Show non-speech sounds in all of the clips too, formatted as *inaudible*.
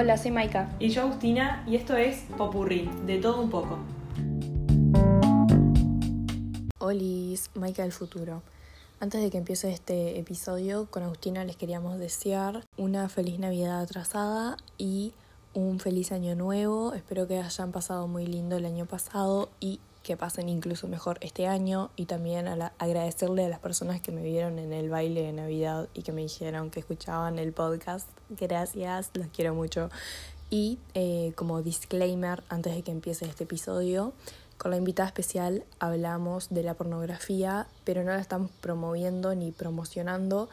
Hola, soy Maika. Y yo Agustina, y esto es Popurrí, de todo un poco. Olis, Maika del futuro. Antes de que empiece este episodio, con Agustina les queríamos desear una feliz Navidad atrasada y un feliz año nuevo. Espero que hayan pasado muy lindo el año pasado y que pasen incluso mejor este año y también agradecerle a las personas que me vieron en el baile de Navidad y que me dijeron que escuchaban el podcast. Gracias, los quiero mucho. Y eh, como disclaimer, antes de que empiece este episodio, con la invitada especial hablamos de la pornografía, pero no la estamos promoviendo ni promocionando.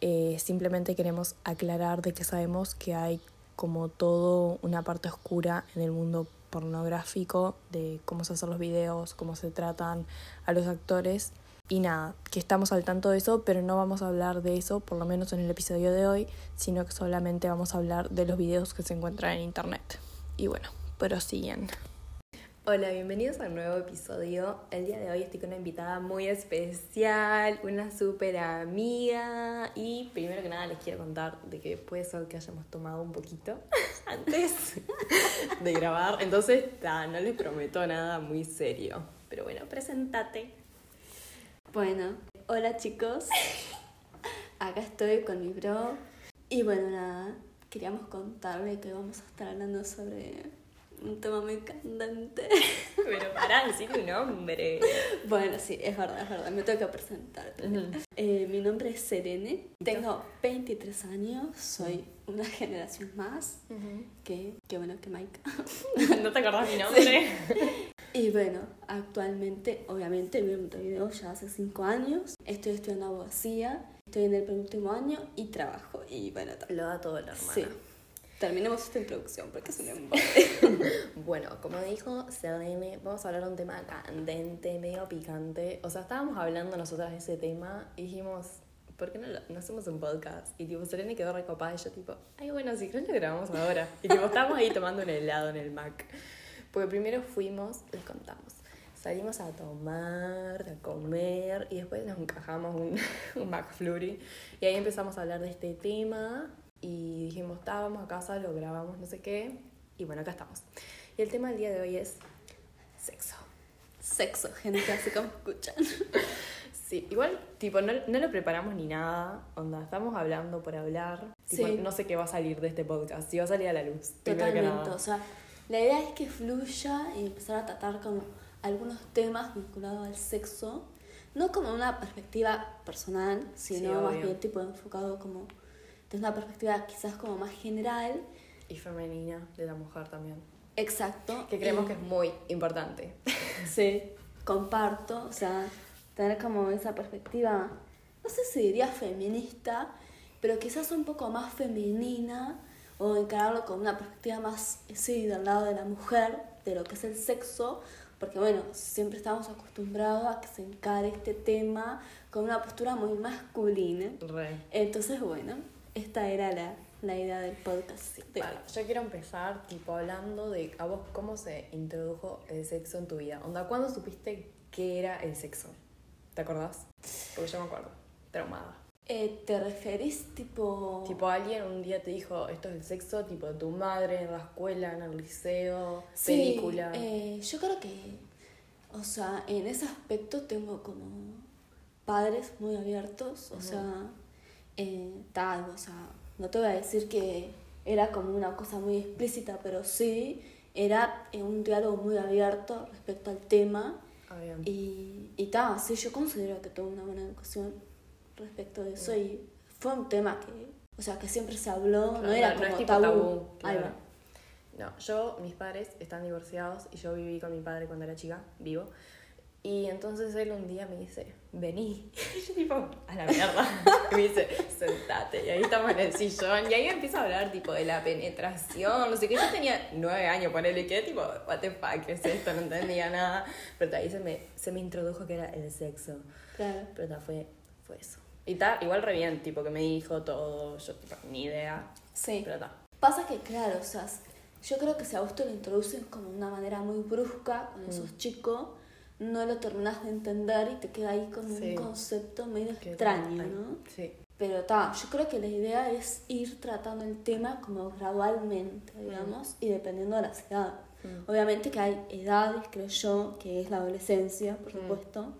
Eh, simplemente queremos aclarar de que sabemos que hay como todo una parte oscura en el mundo pornográfico, de cómo se hacen los videos, cómo se tratan a los actores. Y nada, que estamos al tanto de eso, pero no vamos a hablar de eso, por lo menos en el episodio de hoy, sino que solamente vamos a hablar de los videos que se encuentran en internet. Y bueno, prosiguen. Hola, bienvenidos a un nuevo episodio. El día de hoy estoy con una invitada muy especial, una súper amiga. Y primero que nada les quiero contar de que puede ser que hayamos tomado un poquito *laughs* antes de grabar. Entonces, no les prometo nada muy serio. Pero bueno, presentate. Bueno, hola chicos. Acá estoy con mi bro. Y bueno, nada, queríamos contarle que vamos a estar hablando sobre un tema muy candente. *laughs* Pero para decir un nombre. Bueno, sí, es verdad, es verdad, me tengo que presentar. Eh, mi nombre es Serene, tengo 23 años, soy una generación más que, que, bueno, que Maika. *laughs* ¿No te acordás mi nombre? *laughs* Y bueno, actualmente, obviamente, vivo en Montevideo ya hace 5 años, estoy estudiando abogacía, estoy en el penúltimo año y trabajo. Y bueno, lo da todo la hermana. Sí. Terminemos esta introducción porque es un *laughs* Bueno, como dijo Selene, vamos a hablar de un tema candente, medio picante. O sea, estábamos hablando nosotras de ese tema y dijimos, ¿por qué no, no hacemos un podcast? Y tipo, Selene quedó recopada y yo tipo, ay, bueno, si crees lo grabamos ahora. Y tipo, estábamos ahí tomando un helado en el Mac. Porque primero fuimos, les contamos, salimos a tomar, a comer y después nos encajamos un, *laughs* un McFlurry. Y ahí empezamos a hablar de este tema y dijimos, estábamos a casa, lo grabamos, no sé qué, y bueno, acá estamos. Y el tema del día de hoy es sexo. Sexo, gente, así como escuchan. *laughs* Sí, igual, tipo, no, no, lo preparamos ni nada, onda, estamos hablando por hablar. Tipo, no sé qué va a salir de este podcast, si va a salir a la luz. Totalmente, o sea, la idea es que fluya y empezar a tratar como algunos temas vinculados al sexo, no como una perspectiva personal, sino más bien tipo enfocado como desde una perspectiva quizás como más general. Y femenina de la mujer también. Exacto. Que creemos que es muy importante. Sí, comparto, o sea, tener como esa perspectiva, no sé si diría feminista, pero quizás un poco más femenina o encararlo con una perspectiva más, sí, del lado de la mujer, de lo que es el sexo, porque bueno, siempre estamos acostumbrados a que se encare este tema con una postura muy masculina. Re. Entonces, bueno, esta era la, la idea del podcast. Yo quiero empezar tipo hablando de a vos cómo se introdujo el sexo en tu vida. Onda, ¿cuándo supiste qué era el sexo? ¿Te acordás? Porque yo me acuerdo, traumada. Eh, ¿Te referís tipo...? Tipo alguien un día te dijo, esto es el sexo, tipo tu madre en la escuela, en el liceo, película. Eh, yo creo que, o sea, en ese aspecto tengo como padres muy abiertos, o sea, eh, tal, o sea, no te voy a decir que era como una cosa muy explícita, pero sí era un diálogo muy abierto respecto al tema. Ah, y, y tal, sí, yo considero que tuve una buena educación respecto de eso y fue un tema que, o sea, que siempre se habló, no era como tabú. No, yo, mis padres están divorciados y yo viví con mi padre cuando era chica, vivo. Y entonces él un día me dice, vení. Y *laughs* yo tipo, a la mierda. *laughs* Y me dice, sentate. Y ahí estamos en el sillón. Y ahí empieza a hablar tipo de la penetración. No sé qué. Yo tenía nueve años, ponele que tipo, what the fuck, ¿qué es esto? No entendía nada. Pero ahí se me, se me introdujo que era el sexo. Claro. Pero ta, fue, fue eso. Y ta, igual re bien, tipo, que me dijo todo. Yo, tipo, ni idea. Sí. Pero ta. Pasa que, claro, o sea, yo creo que si a te lo introducen como una manera muy brusca con esos mm. chicos no lo terminas de entender y te queda ahí como un concepto medio extraño, ¿no? Sí. Pero está, yo creo que la idea es ir tratando el tema como gradualmente, digamos, y dependiendo de las edades. Mm. Obviamente que hay edades, creo yo, que es la adolescencia, por Mm. supuesto,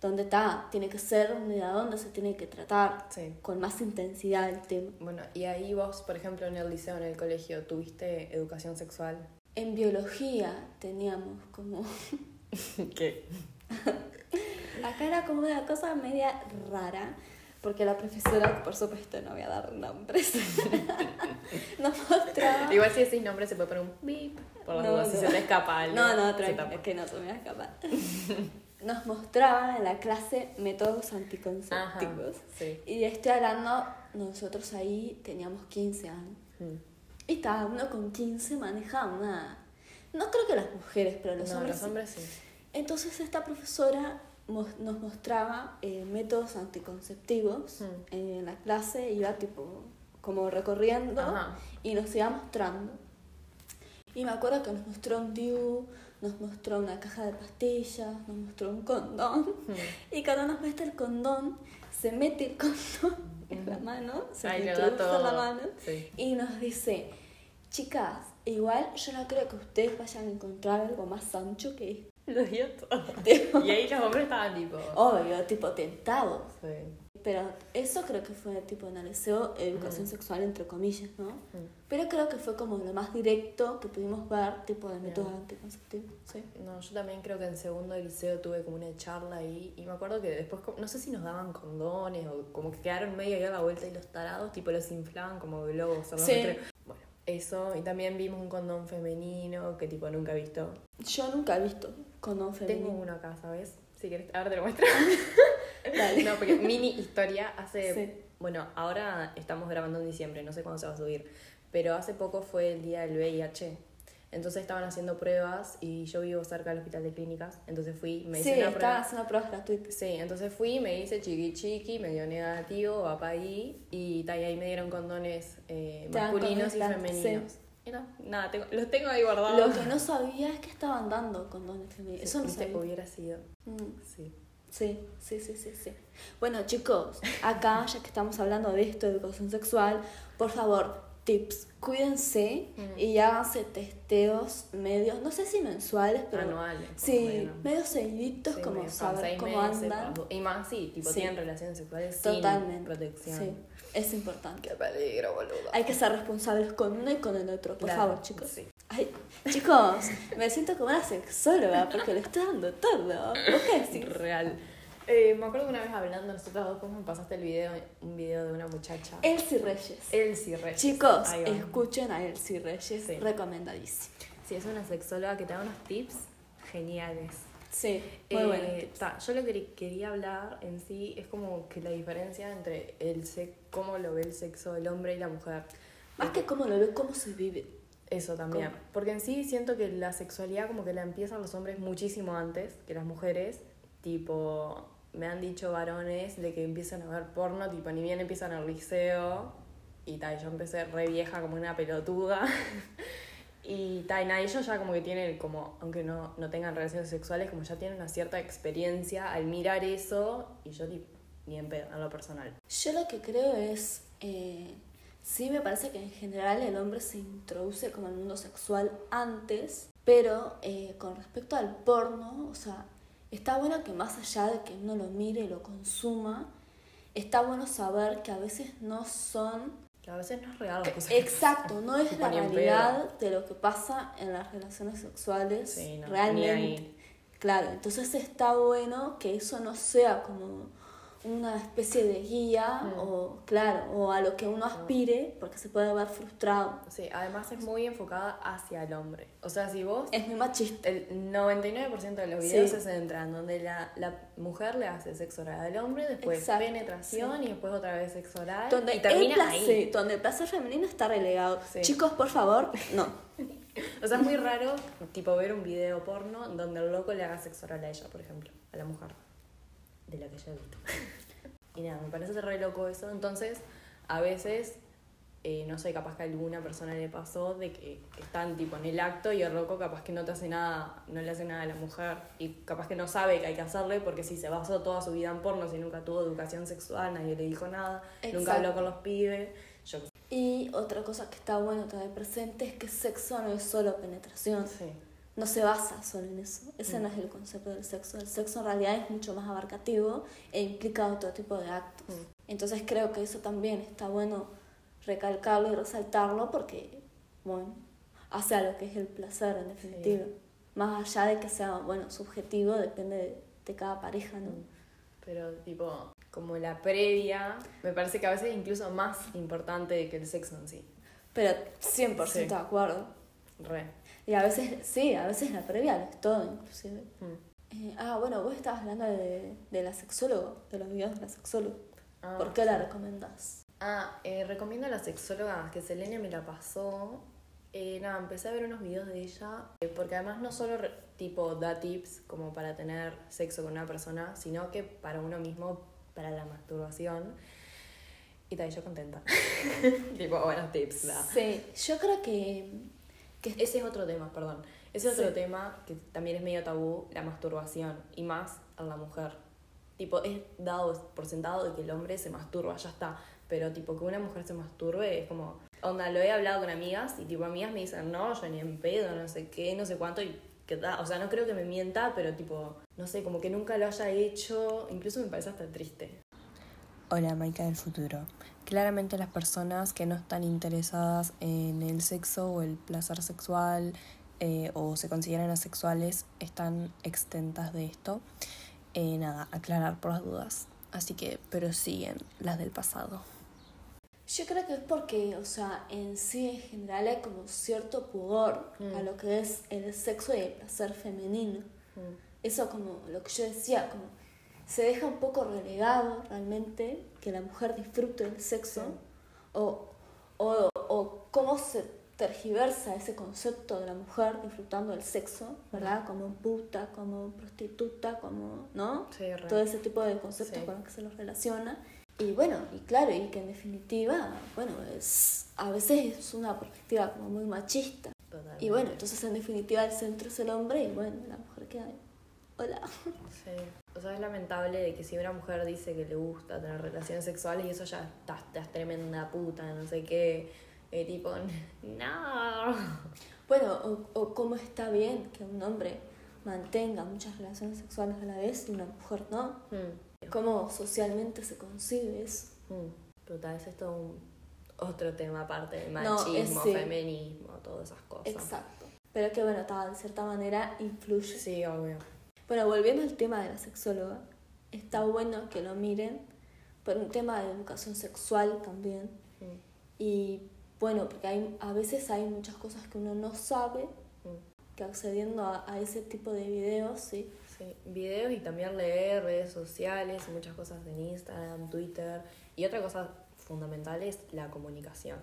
donde está, tiene que ser una edad donde se tiene que tratar Sí. con más intensidad el tema. Bueno, y ahí vos, por ejemplo, en el liceo, en el colegio, ¿tuviste educación sexual? En biología teníamos como... *laughs* *laughs* ¿Qué? Acá era como una cosa media rara, porque la profesora, por supuesto, no voy a dar nombres, *laughs* nos mostraba... Igual si decís nombre se puede poner un beep, por las No, dudas, si no. se te escapa algo. No, no, tapa. es que no se me va a escapar. *laughs* Nos mostraba en la clase métodos anticonceptivos. Ajá, sí. Y estoy hablando, nosotros ahí teníamos 15 años. Mm. Y estaba uno con 15 manejaba una... No creo que las mujeres, pero los no, hombres los hombres sí. Entonces esta profesora nos mostraba eh, métodos anticonceptivos Mm. en la clase, iba tipo como recorriendo Ajá. y nos iba mostrando. Y me acuerdo que nos mostró un DIU, nos mostró una caja de pastillas, nos mostró un condón. Mm. Y cuando nos muestra el condón, se mete el condón en la mano, se Ay, introduce en la mano Sí. y nos dice, chicas, igual yo no creo que ustedes vayan a encontrar algo más ancho que esto". *laughs* Lo dio todo. Tipo, Y ahí los hombres estaban tipo. Obvio, tipo tentados. Sí. Pero eso creo que fue tipo en el liceo educación Mm. sexual entre comillas, ¿no? Mm. Pero creo que fue como lo más directo que pudimos ver, tipo de métodos Bien. anticonceptivos. Sí. No, yo también creo que en segundo de liceo tuve como una charla ahí y me acuerdo que después, no sé si nos daban condones o como que quedaron medio ahí a la vuelta y los tarados, tipo los inflaban como globos. en los Sí. Eso, y también vimos un condón femenino que tipo nunca he visto. Yo nunca he visto condón Tengo femenino. uno acá, ¿sabes? Si quieres, ahora te lo muestro. *laughs* Dale. No, porque mini historia hace. Sí. Bueno, ahora estamos grabando en diciembre, no sé cuándo se va a subir. Pero hace poco fue el día del VIH. Entonces estaban haciendo pruebas y yo vivo cerca del hospital de clínicas. Entonces fui, me hice sí, una prueba. haciendo pruebas gratuitas. Sí, entonces fui, me hice chiqui chiqui, me dio negativo, va para ahí. Y y ahí me dieron condones eh, masculinos y femeninos. Y no, nada, tengo- los tengo ahí guardados. Lo que no sabía es que estaban dando condones femeninos. Eso no sabía. hubiera sido. Mm. Sí. Sí, sí, sí, sí, sí. Bueno, chicos, acá, ya que estamos hablando de esto, de educación sexual, por favor, tips, cuídense Mm. y háganse testeos medios, no sé si mensuales, pero Anuales. sí, medios seguiditos, Sí, como medio saber cómo meses, andan. Y más, sí, tipo, Sí. tienen relaciones sexuales sin Totalmente. protección. Sí, es importante. Qué peligro, boludo. Hay que ser responsables con uno y con el otro, por Claro, favor, chicos. sí. Ay, chicos, me siento como una sexóloga porque le estoy dando todo. ¿Vos qué decís? Real. Eh, me acuerdo que una vez hablando nosotros dos, vos me pasaste el video, un video de una muchacha. Elsie Reyes. Elsie Reyes. Chicos, escuchen a Elsie Reyes, Sí. recomendadísimo. Sí, es una sexóloga que te da unos tips geniales. Sí, muy Eh, bueno. ta, yo lo que quería hablar en sí es como que la diferencia entre el cómo lo ve el sexo del hombre y la mujer. Más que cómo lo veo, cómo se vive. Eso también. ¿Cómo? Porque en sí siento que la sexualidad como que la empiezan los hombres muchísimo antes que las mujeres. Tipo, me han dicho varones de que empiezan a ver porno, tipo, ni bien empiezan al liceo. Y tal, yo empecé re vieja como una pelotuda. *laughs* y tal, y ellos ya como que tienen como, aunque no, no tengan relaciones sexuales, como ya tienen una cierta experiencia al mirar eso. Y yo tipo, ni en en lo personal. Yo lo que creo es, eh, sí me parece que en general el hombre se introduce como al mundo sexual antes, pero eh, con respecto al porno, o sea, está bueno que más allá de que uno lo mire y lo consuma, está bueno saber que a veces no son Que a veces no es real. que Exacto, no es la realidad de lo que pasa en las relaciones sexuales Sí, no, realmente. Claro, entonces está bueno que eso no sea como una especie de guía Mm. o, claro, o a lo que uno aspire, porque se puede ver frustrado. Sí, además es muy enfocada hacia el hombre. O sea, si vos Es muy machista. El 99% de los videos Sí. se centran donde la, la mujer le hace sexo oral al hombre, después Exacto, penetración y después otra vez sexo oral. Donde y el, termina placer, ahí. donde el placer femenino está relegado. Sí. Chicos, por favor, no. *laughs* O sea, es muy raro, tipo, ver un video porno donde el loco le haga sexo oral a ella, por ejemplo, a la mujer. De la que yo he visto. *laughs* y nada, me parece re loco eso. Entonces, a veces eh, no sé, capaz que a alguna persona le pasó de que están tipo en el acto y el loco capaz que no te hace nada, no le hace nada a la mujer y capaz que no sabe que hay que hacerle porque si se basó toda su vida en porno, si nunca tuvo educación sexual, nadie le dijo nada, nunca Exacto. habló con los pibes, yo Y otra cosa que está bueno tener presente es que sexo no es solo penetración. Sí. No se basa solo en eso. Ese no es el concepto del sexo. El sexo en realidad es mucho más abarcativo e implica otro tipo de actos. Mm. Entonces creo que eso también está bueno recalcarlo y resaltarlo porque, bueno, hace a lo que es el placer en definitiva. Más allá de que sea, bueno, subjetivo, depende de, de cada pareja, ¿no? Pero tipo, como la previa, me parece que a veces es incluso más importante que el sexo en sí. Pero 100% Sí. de acuerdo. Re. Y a veces, sí, a veces la previa es todo, inclusive. Mm. Eh, ah, bueno, vos estabas hablando de, de la sexóloga, de los videos de la sexóloga. Ah, ¿Por qué la recomendás? Ah, eh, recomiendo a la sexóloga que Selene me la pasó. Eh, nada, empecé a ver unos videos de ella, eh, porque además no solo tipo da tips como para tener sexo con una persona, sino que para uno mismo, para la masturbación. Y tal, yo contenta. *laughs* tipo, buenos tips. Sí, yo creo que, que Ese es otro tema, perdón. Ese es Sí. otro tema que también es medio tabú, la masturbación, y más a la mujer. Tipo, es dado por sentado de que el hombre se masturba, ya está. Pero tipo, que una mujer se masturbe es como, onda, lo he hablado con amigas y tipo, amigas me dicen, no, yo ni en pedo, no sé qué, no sé cuánto, y que da, o sea, no creo que me mienta, pero tipo, no sé, como que nunca lo haya hecho, incluso me parece hasta triste. Hola, Maika del futuro. Claramente las personas que no están interesadas en el sexo o el placer sexual eh, o se consideran asexuales están extentas de esto. Eh, nada, aclarar por las dudas. Así que prosiguen las del pasado. yo creo que es porque, o sea, en sí en general hay como cierto pudor Mm. a lo que es el sexo y el placer femenino. Eso como lo que yo decía, como se deja un poco relegado realmente que la mujer disfrute del sexo Sí. o, o, o cómo se tergiversa ese concepto de la mujer disfrutando del sexo, ¿verdad? Como puta, como prostituta, como, ¿no? Sí. Todo ese tipo de conceptos Sí. con los que se los relaciona. Y bueno, y claro, y que en definitiva, bueno, es a veces es una perspectiva como muy machista. Totalmente. Y bueno, entonces en definitiva el centro es el hombre y bueno, la mujer queda ahí. Hola. Sí. O sea, es lamentable de que si una mujer dice que le gusta tener relaciones sexuales y eso ya estás, estás tremenda puta, no sé qué. eh, tipo, *laughs* no. Bueno, o, o cómo está bien que un hombre mantenga muchas relaciones sexuales a la vez y una mujer no. Mm, ¿Cómo socialmente se concibe eso? mm. Ese es todo un otro tema aparte de No, es machismo, feminismo, todas esas cosas. Exacto. Pero que bueno, de cierta manera influye. Sí, obvio. Bueno, volviendo al tema de la sexóloga, está bueno que lo miren por un tema de educación sexual también. Mm, Y bueno, porque hay, a veces hay muchas cosas que uno no sabe, mm. que accediendo a, a ese tipo de videos, sí. Sí, videos y también leer redes sociales y muchas cosas en Instagram, Twitter. Y otra cosa fundamental es la comunicación.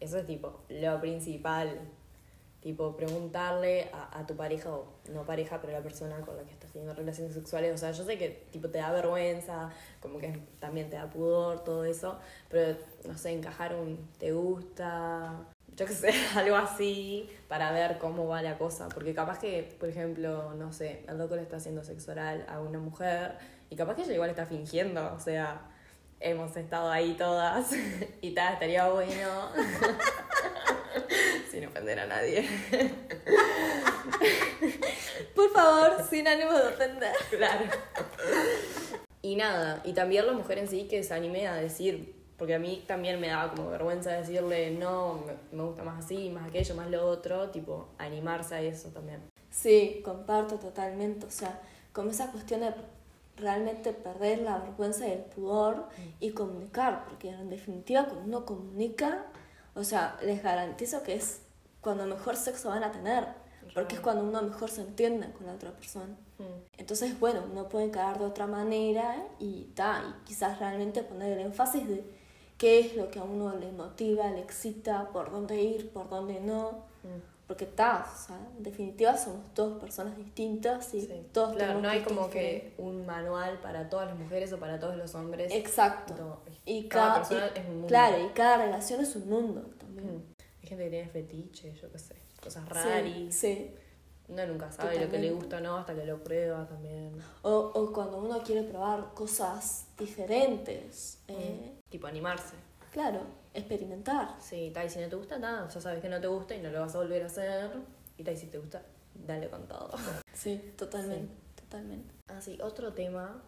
Eso es tipo lo principal. Tipo, preguntarle a, a tu pareja, o no pareja, pero la persona con la que estás teniendo relaciones sexuales. O sea, yo sé que tipo te da vergüenza, como que también te da pudor, todo eso. Pero, no sé, encajar un te gusta, yo qué sé, *laughs* algo así, para ver cómo va la cosa. Porque capaz que, por ejemplo, no sé, el loco le está haciendo sexo oral a una mujer y capaz que ella igual está fingiendo. O sea, hemos estado ahí todas *laughs* y tal, estaría bueno. *laughs* Sin ofender a nadie. *laughs* Por favor, sin ánimo de ofender. Claro. Y nada, y también la mujer en sí que se anime a decir, porque a mí también me daba como vergüenza decirle, no, me, me gusta más así, más aquello, más lo otro, tipo, animarse a eso también. Sí, comparto totalmente. O sea, como esa cuestión de realmente perder la vergüenza y el pudor y comunicar, porque en definitiva cuando uno comunica, o sea, les garantizo que es cuando mejor sexo van a tener, porque es cuando uno mejor se entiende con la otra persona. Mm. Entonces, bueno, uno puede quedar de otra manera y ta, y quizás realmente poner el énfasis de qué es lo que a uno le motiva, le excita, por dónde ir, por dónde no. Mm. Porque está, o sea, en definitiva somos todas personas distintas y Sí. todos claro, no hay como que diferentes. un manual para todas las mujeres o para todos los hombres. Exacto. No, Y cada cada, persona y- es un mundo. Claro, y cada relación es un mundo también. Mm. Hay gente que tiene fetiche, yo qué sé, cosas Sí, raras. sí. Uno nunca sabe lo que le gusta o no hasta que lo prueba también. O, o cuando uno quiere probar cosas diferentes. eh, Tipo animarse. Claro, experimentar. Sí, tal, y si no te gusta nada, ya sabes que no te gusta y no lo vas a volver a hacer. Y tal, y si te gusta, dale con todo. *laughs* Sí, totalmente, totalmente. Así, otro tema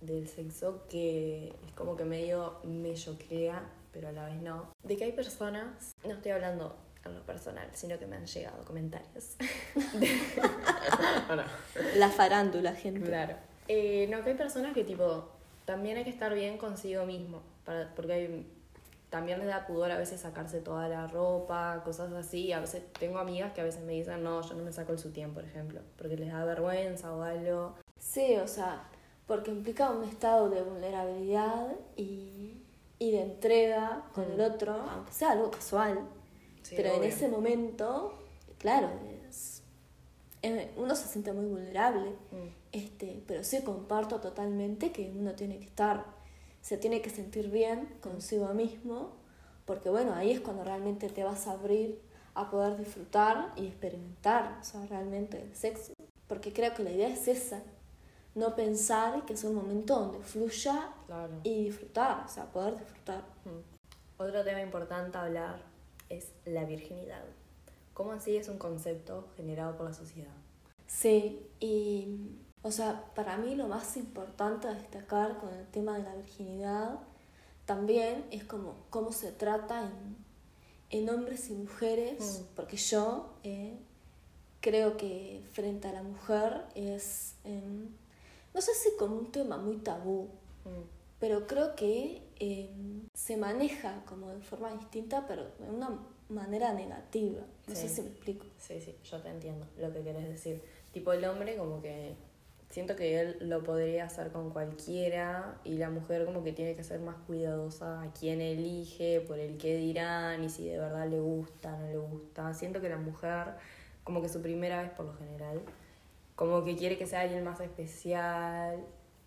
del sexo que es como que medio me choquea, pero a la vez no. De que hay personas, no estoy hablando en lo personal, sino que me han llegado comentarios. ¿O no? La farándula, gente. Claro. Eh, no, que hay personas que tipo, también hay que estar bien consigo mismo, para, porque hay, también les da pudor a veces sacarse toda la ropa, cosas así. A veces tengo amigas que a veces me dicen, no, yo no me saco el sutién, por ejemplo, porque les da vergüenza o algo. Sí, o sea, porque implica un estado de vulnerabilidad y, y de entrega con el otro, aunque sea algo casual. Sí, Pero en ese momento, claro, es, uno se siente muy vulnerable. Mm. Este, pero sí comparto totalmente que uno tiene que estar, se tiene que sentir bien consigo mismo, porque bueno, ahí es cuando realmente te vas a abrir a poder disfrutar y experimentar, o sea, realmente el sexo. Porque creo que la idea es esa, no pensar que es un momento donde fluya Claro. y disfrutar, o sea, poder disfrutar. Mm. Otro tema importante a hablar es la virginidad. ¿Cómo así es un concepto generado por la sociedad? Sí, y o sea, para mí lo más importante a destacar con el tema de la virginidad también es como cómo se trata en, en hombres y mujeres, Mm. porque yo eh, creo que frente a la mujer es, em, no sé si como un tema muy tabú, Mm. pero creo que em, se maneja como de forma distinta, pero de una manera negativa. No sé si me explico. Sí, sí, yo te entiendo lo que querés decir. Tipo, el hombre como que siento que él lo podría hacer con cualquiera y la mujer como que tiene que ser más cuidadosa a quién elige, por el qué dirán y si de verdad le gusta, no le gusta. Siento que la mujer como que su primera vez por lo general, como que quiere que sea alguien más especial,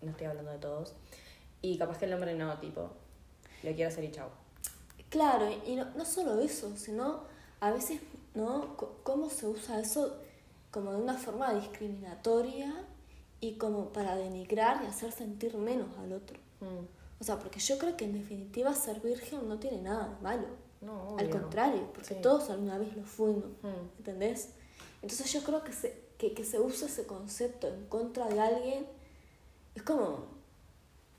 no estoy hablando de todos, y capaz que el hombre no, tipo, le quiere hacer y chau. Claro, y no, no solo eso, sino a veces, ¿no? C- cómo se usa eso como de una forma discriminatoria y como para denigrar y hacer sentir menos al otro. Mm. O sea, porque yo creo que en definitiva ser virgen no tiene nada de malo. No, Al contrario, porque Sí. todos alguna vez lo fuimos, Mm. ¿entendés? Entonces yo creo que se, que, que se use ese concepto en contra de alguien es como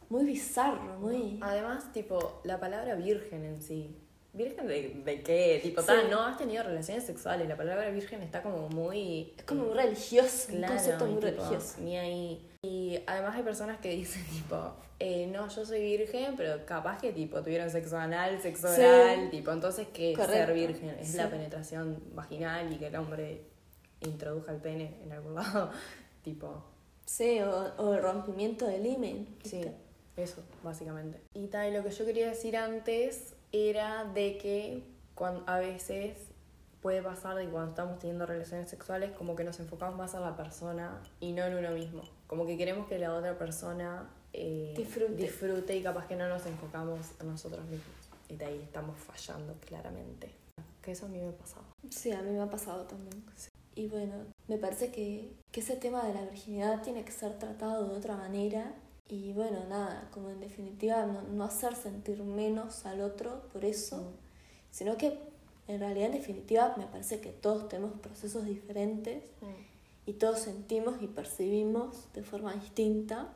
muy bizarro, muy... Además, tipo, la palabra virgen en sí. ¿Virgen de, de qué? Tipo, Sí. ta, no has tenido relaciones sexuales. La palabra virgen está como muy. Es como muy religioso, Claro, un concepto muy tipo, religioso. Ni ahí. Y además hay personas que dicen, *laughs* tipo, eh, no, yo soy virgen, pero capaz que, tipo, tuvieron sexo anal, sexo Sí. oral, tipo, entonces, ¿qué es ser virgen? Es sí. la penetración vaginal y que el hombre introduzca el pene en algún *laughs* lado. tipo, Sí, o, o el rompimiento del himen. Sí, eso, básicamente. Y tal, lo que yo quería decir antes era de que cuando, a veces puede pasar de cuando estamos teniendo relaciones sexuales como que nos enfocamos más en la persona y no en uno mismo. Como que queremos que la otra persona eh, Disfrute. disfrute y capaz que no nos enfocamos en nosotros mismos. Y de ahí estamos fallando claramente. Que eso a mí me ha pasado. Sí, a mí me ha pasado también. Y bueno, me parece que, que ese tema de la virginidad tiene que ser tratado de otra manera. Y bueno, nada, como en definitiva no, no hacer sentir menos al otro por eso, Mm. sino que en realidad en definitiva me parece que todos tenemos procesos diferentes y todos sentimos y percibimos de forma distinta.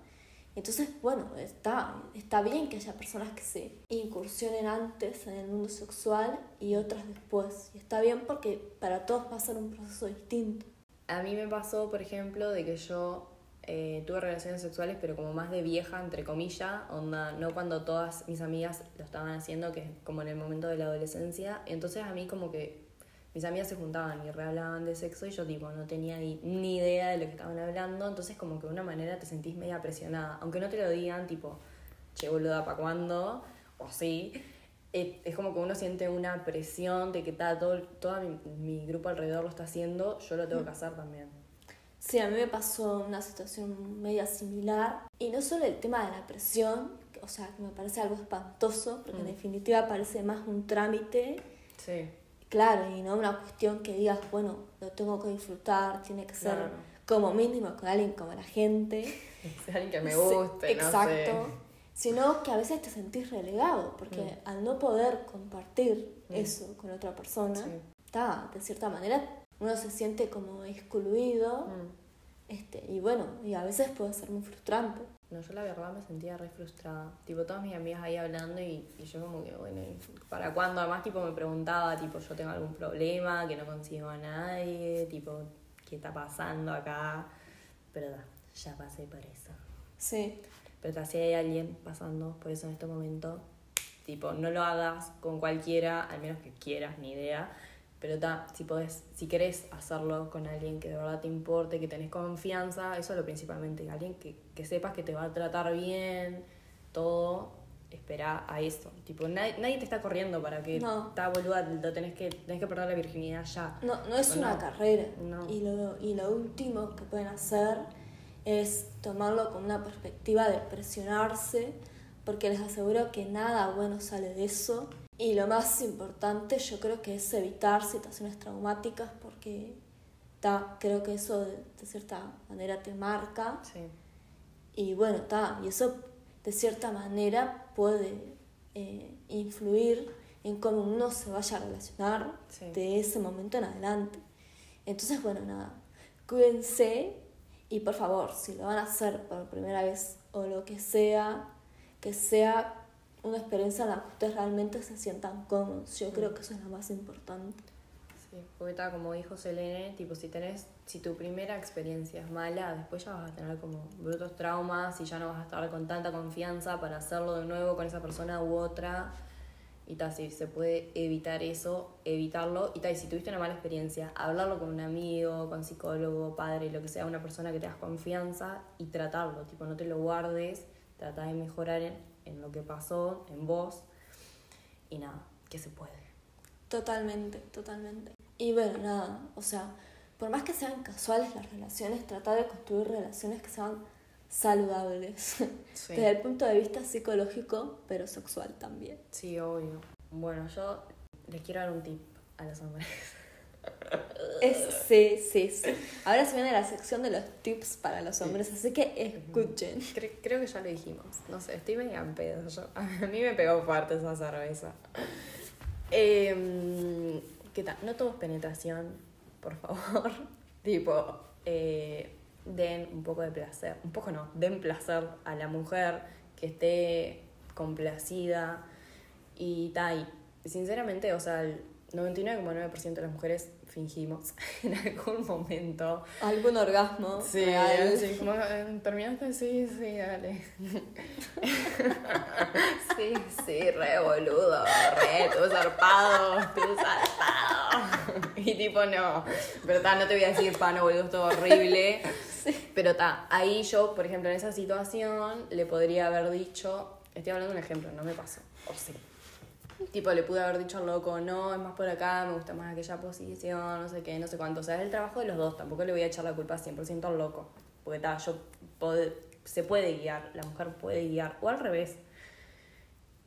Entonces, bueno, está, está bien que haya personas que se incursionen antes en el mundo sexual y otras después. Y está bien porque para todos va a ser un proceso distinto. A mí me pasó, por ejemplo, de que yo eh, tuve relaciones sexuales, pero como más de vieja, entre comillas, onda, no cuando todas mis amigas lo estaban haciendo, que es como en el momento de la adolescencia. Entonces a mí como que mis amigas se juntaban y rehablaban de sexo y yo tipo no tenía ni, ni idea de lo que estaban hablando, entonces como que de una manera te sentís media presionada, aunque no te lo digan tipo, che boluda, ¿pa' cuándo? O sí. eh, es como que uno siente una presión de que ta, todo, todo mi, mi grupo alrededor lo está haciendo, yo lo tengo que hacer también. Sí, a mí me pasó una situación media similar. Y no solo el tema de la presión, o sea, que me parece algo espantoso, porque en Mm. definitiva parece más un trámite, Sí, claro, y no una cuestión que digas, bueno, lo tengo que disfrutar, tiene que ser como mínimo con alguien como la gente. *laughs* es alguien que me Sí, guste, no Exacto. sé. Sino que a veces te sentís relegado, porque Mm. al no poder compartir Mm. eso con otra persona, Sí. ta, de cierta manera uno se siente como excluido. Mm. Este, y bueno, y a veces puede ser muy frustrante. No, yo la verdad me sentía re frustrada. Tipo, todas mis amigas ahí hablando y, y yo como que, bueno, ¿y ¿para cuándo? Además, tipo, me preguntaba, tipo, yo tengo algún problema, que no consigo a nadie, tipo, ¿qué está pasando acá? Pero da, ya pasé por eso. Sí, Pero ta, si hay alguien pasando por eso en este momento, tipo, no lo hagas con cualquiera, al menos que quieras, ni idea. Pero ta, si podés, si querés hacerlo con alguien que de verdad te importe, que tenés confianza, eso es lo principalmente, alguien que, que sepas que te va a tratar bien, todo, espera a eso. Tipo, nadie, nadie te está corriendo para que No. ta boluda, lo tenés que, tenés que perder la virginidad ya. no, no es una no. carrera. No. Y, lo, y lo último que pueden hacer es tomarlo con una perspectiva de presionarse, porque les aseguro que nada bueno sale de eso. Y lo más importante yo creo que es evitar situaciones traumáticas, porque ta, creo que eso de, de cierta manera te marca. Sí. Y bueno, está, y eso de cierta manera puede eh, influir en cómo uno se vaya a relacionar Sí. de ese momento en adelante. Entonces, bueno, nada, cuídense y por favor, si lo van a hacer por primera vez o lo que sea, que sea una experiencia en la que ustedes realmente se sientan cómodos. Yo creo que eso es lo más importante. Sí, porque está como dijo Selene, tipo si tenés, si tu primera experiencia es mala, después ya vas a tener como brutos traumas y ya no vas a estar con tanta confianza para hacerlo de nuevo con esa persona u otra. Y tal, si se puede evitar eso, evitarlo. Y tal, si tuviste una mala experiencia, hablarlo con un amigo, con psicólogo, padre, lo que sea, una persona que te das confianza y tratarlo. Tipo, no te lo guardes, trata de mejorar en, en lo que pasó, en vos. Y nada, que se puede. Totalmente, totalmente. Y bueno, nada, o sea, por más que sean casuales las relaciones, tratar de construir relaciones que sean saludables. *laughs* Sí. Desde el punto de vista psicológico, pero sexual también. Sí, obvio. Bueno, yo les quiero dar un tip a los hombres. *laughs* Es, sí, sí, sí. Ahora se viene la sección de los tips para los hombres, así que escuchen. Cre- creo que ya lo dijimos. No sé, estoy medio en pedo yo. *laughs* A mí me pegó fuerte esa cerveza. Em, ¿Qué tal? No todo es penetración, por favor. *laughs* tipo, eh, den un poco de placer. Un poco no, den placer a la mujer que esté complacida. Y tal. Sinceramente, o sea, el 99,9% de las mujeres fingimos *laughs* en algún momento ¿Algún orgasmo? Sí, real? sí, como eh, terminaste, sí, sí, dale. *laughs* sí, sí, re boludo, re, tú zarpado, tú zarpado. y tipo, no, pero ta, no te voy a decir, pa, no, boludo, es todo horrible. Pero ta, ahí yo, por ejemplo, en esa situación, le podría haber dicho, estoy hablando de un ejemplo, no me pasó, o sí. Tipo, le pude haber dicho al loco, no, es más por acá, me gusta más aquella posición, no sé qué, no sé cuánto. O sea, es el trabajo de los dos, tampoco le voy a echar la culpa 100% al loco. Porque ta, yo se puede guiar, la mujer puede guiar, o al revés.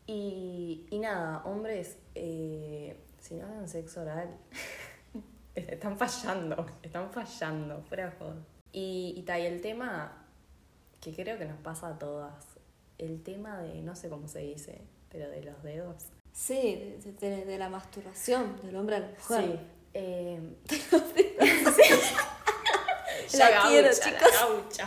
Y, y nada, hombres, eh, si no hacen sexo oral, *laughs* están fallando, están fallando, fuera de joda. Y, y y el tema que creo que nos pasa a todas, el tema de, no sé cómo se dice, pero de los dedos. Sí, de, de- de la masturbación del hombre a la mujer. Sí. Eh, *laughs* *laughs* La gaucha, quiero, chicos.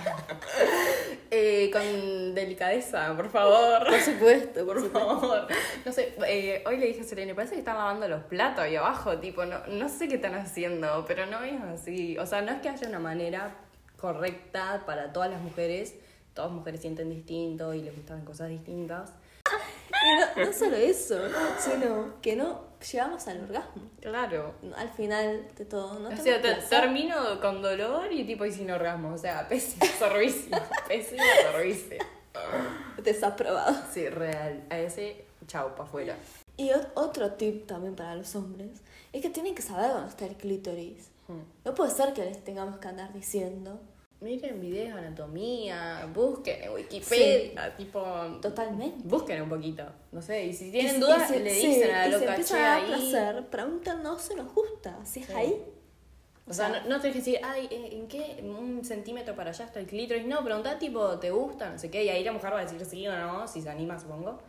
Eh, con delicadeza, por favor. Por supuesto, por Por supuesto. favor. No sé, eh, hoy le dije a Selene, parece que están lavando los platos ahí abajo, tipo, no, no sé qué están haciendo, pero no es así. O sea, no es que haya una manera correcta para todas las mujeres. Todas las mujeres sienten distinto y les gustan cosas distintas. Y no, no solo eso, sino que no llegamos al orgasmo. Claro. Al final de todo, ¿no? O tengo sea, te- placer. termino con dolor y tipo y sin orgasmo. O sea, pésimo *laughs* servicio. pésimo servicio. Desaprobado. Sí, real. A ese, chau, pa' afuera. Y ot- otro tip también para los hombres es que tienen que saber dónde está el clítoris. Hmm. No puede ser que les tengamos que andar diciendo. Miren videos de anatomía, busquen en Wikipedia, tipo... Totalmente. Busquen un poquito, no sé, y si tienen Y- dudas y si- le sí, dicen a la si loca, empieza che, a dar placer, pregúntanos si nos gusta, si es Sí. ahí. O sea, no, no tenés que decir, ay, ¿en en qué? Un centímetro para allá está el clítoris. No, preguntá tipo, ¿te gusta? No sé qué. Y ahí la mujer va a decir sí o no, si se anima, supongo.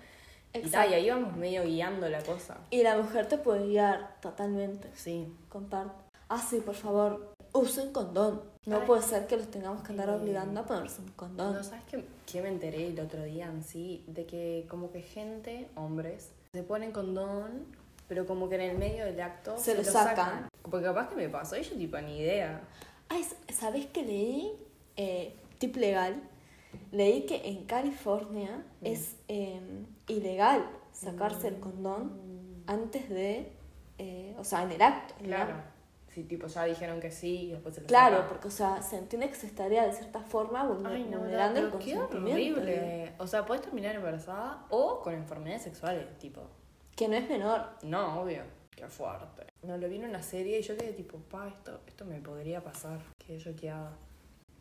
Y, tal, y ahí vamos medio guiando la cosa. Y la mujer te puede guiar totalmente. Sí. Comparto. Ah, sí, por favor, usen condón. No Ay. puede ser que los tengamos que andar Eh, obligando a ponerse un condón. No, ¿sabes qué, qué me enteré el otro día en sí? De que como que gente, hombres, se ponen condón, pero como que en el medio del acto Se lo sacan. Porque capaz que me pasó y yo tipo ni idea. Ay, ¿sabés qué leí? Eh, tip legal. Leí que en California Mm. es eh, ilegal sacarse el condón antes de, eh, o sea, en el acto. ¿no? Sí, tipo ya dijeron que sí y después se lo Claro, porque, o sea, se entiende que se estaría de cierta forma no, vulnerando el consentimiento. horrible. O sea, puedes terminar embarazada o con enfermedades sexuales, tipo. Que no es menor. No, obvio. Qué fuerte. No, lo vi en una serie y yo quedé tipo, pa, esto, esto me podría pasar. Que yo qué haga.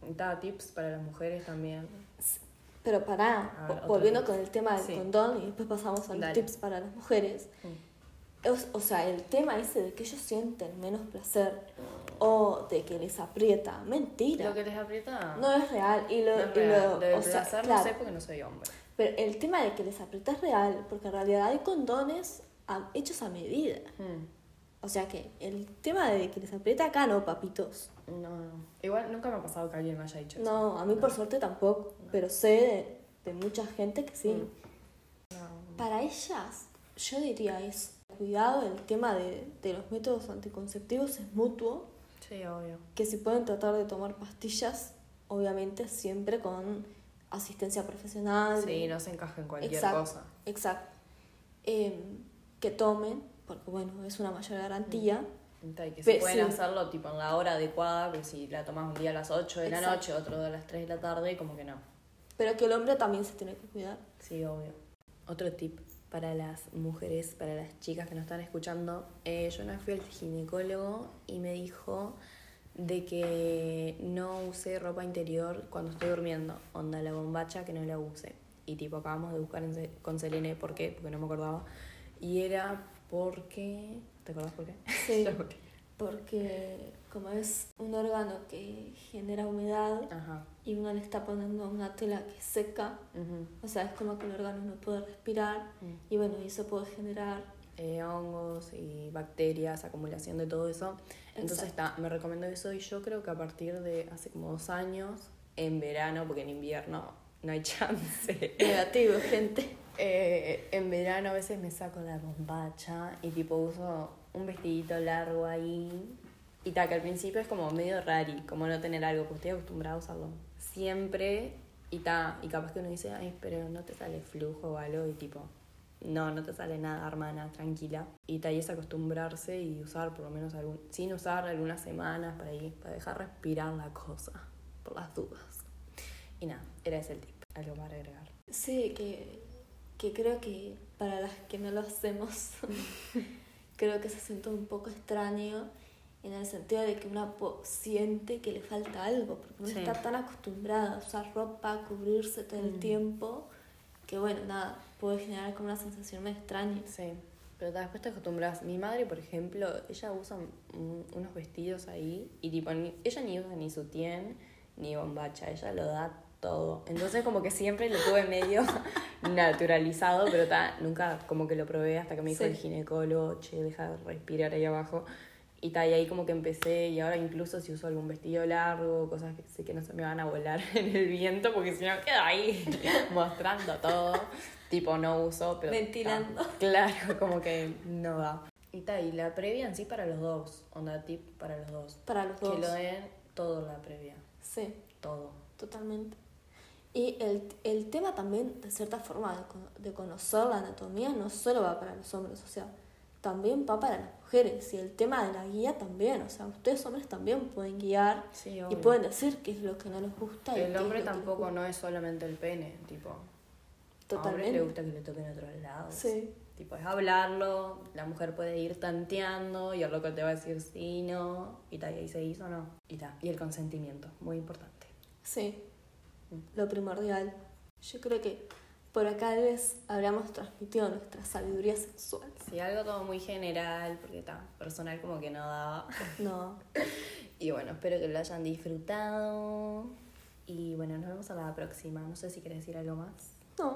Da tips para las mujeres también. Pero pará, ver, volviendo con el tema del Sí. condón y después pasamos a los Dale. tips para las mujeres. O, o sea, el tema ese de que ellos sienten menos placer o de que les aprieta, mentira. Lo que les aprieta No es real. Y lo, no es y real. lo- Lo del o sea, placer claro, no sé porque no soy hombre. Pero el tema de que les aprieta es real, porque en realidad hay condones a- hechos a medida. Hmm. O sea que el tema de que les aprieta acá no, papitos. No, no. Igual nunca me ha pasado que alguien me haya dicho eso. No, a mí por suerte tampoco, pero sé de, de mucha gente que sí. No. Para ellas, yo diría es cuidado, el tema de, de los métodos anticonceptivos es mutuo, Sí, obvio. que si pueden tratar de tomar pastillas, obviamente siempre con asistencia profesional. Sí, no se encaja en cualquier Exacto, cosa. Exacto. Em, que tomen, porque bueno, es una mayor garantía. Y que Pe- se pueden sí. hacerlo tipo en la hora adecuada, porque si la tomas un día a las 8 de la Exacto. noche, otro a las 3 de la tarde, como que no. Pero que el hombre también se tiene que cuidar. Sí, obvio. Otro tip para las mujeres, para las chicas que nos están escuchando. Eh, yo una vez fui al ginecólogo y me dijo de que no use ropa interior cuando estoy durmiendo. Onda la bombacha que no la use. Y tipo acabamos de buscar en con Selene por qué, porque no me acordaba. Y era porque... ¿Te acordás por qué? Sí. *laughs* Porque como es un órgano que genera humedad Ajá. y uno le está poniendo una tela que seca, o sea, es como que el órgano no puede respirar Mm. y bueno, y eso puede generar... eh, hongos y bacterias, acumulación de todo eso. Entonces está, me recomendó eso y yo creo que a partir de hace como dos años, en verano, porque en invierno no hay *laughs* chance. Negativo, gente. Eh, en verano a veces me saco la bombacha y tipo uso un vestidito largo ahí. Y tal, que al principio es como medio rari, como no tener algo, porque estoy acostumbrada a usarlo siempre. Y ta, y capaz que uno dice, ay, pero no te sale flujo o algo, y tipo, no, no te sale nada, hermana, tranquila. Y ta, y es acostumbrarse y usar por lo menos algún, sin usar algunas semanas para ir, para dejar respirar la cosa, por las dudas. Y nada, era ese el tip, algo para agregar. Sí, que, que creo que para las que no lo hacemos, *laughs* creo que se siente un poco extraño en el sentido de que una po- siente que le falta algo, porque uno Sí. está tan acostumbrada a usar ropa, a cubrirse todo el Mm. tiempo, que bueno, nada, puede generar como una sensación más extraña. Sí, pero después te acostumbras. Mi madre, por ejemplo, ella usa unos vestidos ahí y tipo, ella ni usa ni sutién ni bombacha, ella lo da todo. Entonces como que siempre lo tuve medio *laughs* naturalizado, pero ta, nunca como que lo probé hasta que me dijo Sí. el ginecólogo, che, deja de respirar ahí abajo. Y ta, y ahí como que empecé y ahora incluso si uso algún vestido largo, cosas que sé que no se me van a volar *laughs* en el viento porque si no quedo ahí *laughs* mostrando todo. Tipo, no uso, pero... ta, Ventilando. claro, como que no da. Y ta, y la previa en sí para los dos, onda tip para los dos. Para los dos. Que lo den todo la previa, Sí, todo. totalmente. Y el, el tema también, de cierta forma, de, de conocer la anatomía no solo va para los hombres, o sea, también va para las mujeres. Y el tema de la guía también, o sea, ustedes hombres también pueden guiar Sí, y pueden decir qué es lo que no les gusta. y El hombre tampoco no es solamente el pene, tipo. A Totalmente. le gusta que le toquen otros lados. Sí, Tipo, es hablarlo, la mujer puede ir tanteando y el loco te va a decir sí, no, y tal, y ahí se hizo o no. Y tal. Y el consentimiento, muy importante. Sí, lo primordial. Yo creo que por acá les habríamos transmitido nuestra sabiduría sexual. Sí, algo todo muy general, porque está personal como que no daba. No, *laughs* Y bueno, espero que lo hayan disfrutado. Y bueno, nos vemos a la próxima. No sé si quieres decir algo más.